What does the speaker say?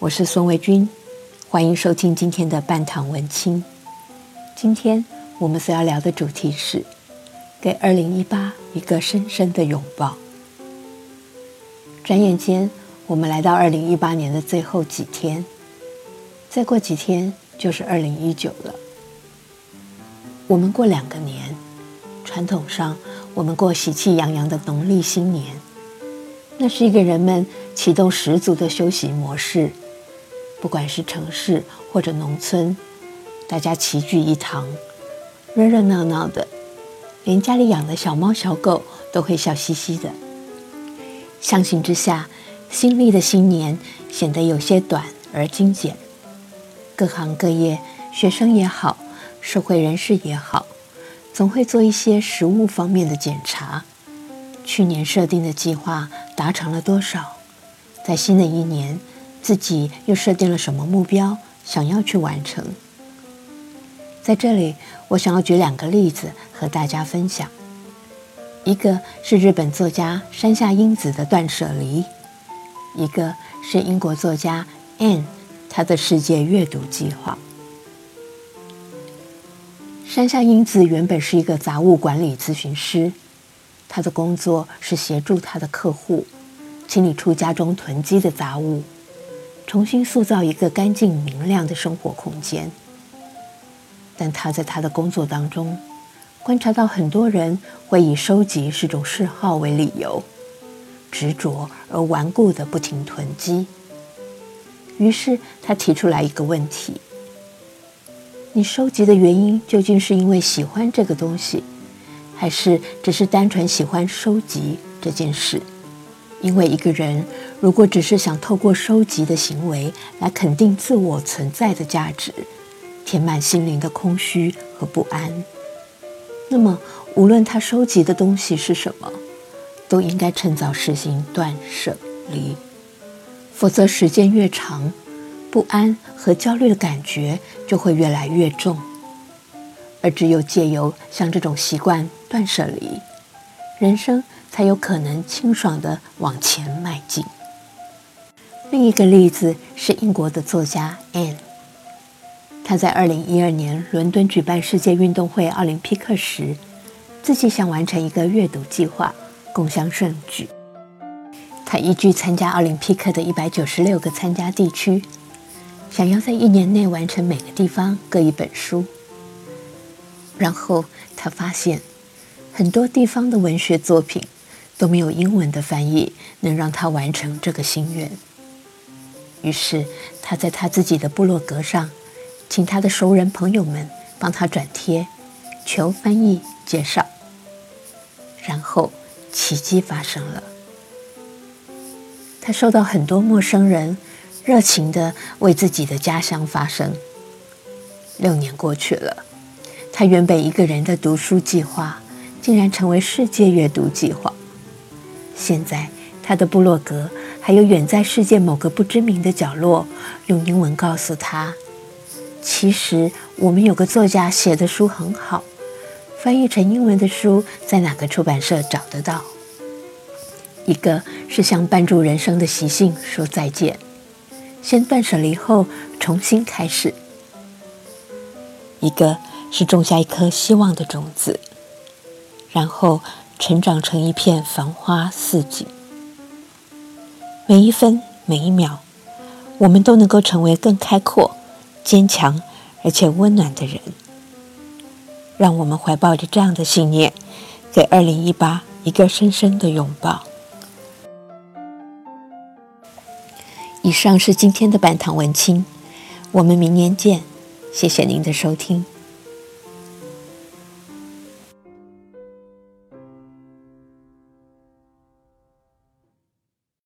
我是孙维君，欢迎收听今天的半糖文青。今天我们所要聊的主题是给二零一八一个深深的拥抱。转眼间，我们来到二零一八年的最后几天，再过几天就是二零一九了。我们过两个年，传统上我们过喜气洋洋的农历新年。那是一个人们启动十足的休息模式，不管是城市或者农村，大家齐聚一堂，热热闹闹的，连家里养的小猫小狗都会笑嘻嘻的。相形之下，新历的新年显得有些短而精简。各行各业，学生也好，社会人士也好，总会做一些实物方面的检查。去年设定的计划达成了多少？在新的一年，自己又设定了什么目标，想要去完成？在这里，我想要举两个例子和大家分享。一个是日本作家山下英子的断舍离，一个是英国作家 Anne 他的世界阅读计划。山下英子原本是一个杂物管理咨询师。他的工作是协助他的客户清理出家中囤积的杂物，重新塑造一个干净明亮的生活空间。但他在他的工作当中观察到，很多人会以收集是种嗜好为理由，执着而顽固的不停囤积。于是他提出来一个问题：你收集的原因究竟是因为喜欢这个东西？还是只是单纯喜欢收集这件事，因为一个人如果只是想透过收集的行为来肯定自我存在的价值，填满心灵的空虚和不安，那么无论他收集的东西是什么，都应该趁早实行断舍离，否则时间越长，不安和焦虑的感觉就会越来越重。而只有借由像这种习惯断舍离，人生才有可能清爽的往前迈进。另一个例子是英国的作家 Anne，他在二零一二年伦敦举办世界运动会奥林匹克时，自己想完成一个阅读计划，共襄盛举。他依据参加奥林匹克的一百九十六个参加地区，想要在一年内完成每个地方各一本书。然后他发现，很多地方的文学作品都没有英文的翻译，能让他完成这个心愿。于是他在他自己的部落格上，请他的熟人朋友们帮他转贴，求翻译介绍。然后奇迹发生了，他收到很多陌生人热情的为自己的家乡发声。六年过去了。他原本一个人的读书计划，竟然成为世界阅读计划。现在，他的部落格还有远在世界某个不知名的角落，用英文告诉他：“其实我们有个作家写的书很好，翻译成英文的书在哪个出版社找得到？”一个是向绊住人生的习性说再见，先断舍离后重新开始；一个。是种下一颗希望的种子，然后成长成一片繁花似锦。每一分每一秒，我们都能够成为更开阔、坚强而且温暖的人。让我们怀抱着这样的信念，给二零一八一个深深的拥抱。以上是今天的半堂文青，我们明年见。谢谢您的收听。